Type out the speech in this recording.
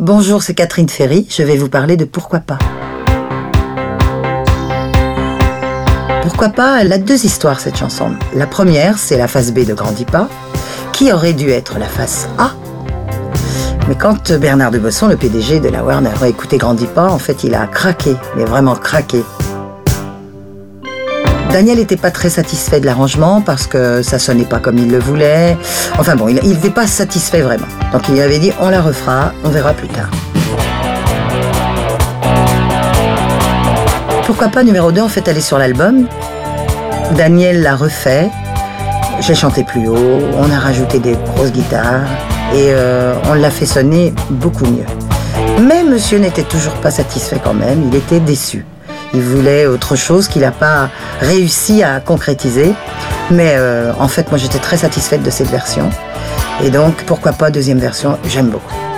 Bonjour, c'est Catherine Ferry. Je vais vous parler de Pourquoi pas. Pourquoi pas Elle a deux histoires cette chanson. La première, c'est la face B de Grandit pas, qui aurait dû être la face A. Mais quand Bernard de Bosson, le PDG de la Warner, a écouté Grandit pas, en fait, il a craqué, mais vraiment craqué. Daniel n'était pas très satisfait de l'arrangement parce que ça sonnait pas comme il le voulait. Enfin bon, il n'était pas satisfait vraiment. Donc il avait dit on la refera, on verra plus tard. Pourquoi pas numéro 2 en fait est sur l'album. Daniel l'a refait. J'ai chanté plus haut, on a rajouté des grosses guitares et euh, on l'a fait sonner beaucoup mieux. Mais monsieur n'était toujours pas satisfait quand même, il était déçu. Il voulait autre chose qu'il n'a pas réussi à concrétiser. Mais euh, en fait, moi j'étais très satisfaite de cette version. Et donc, pourquoi pas deuxième version, j'aime beaucoup.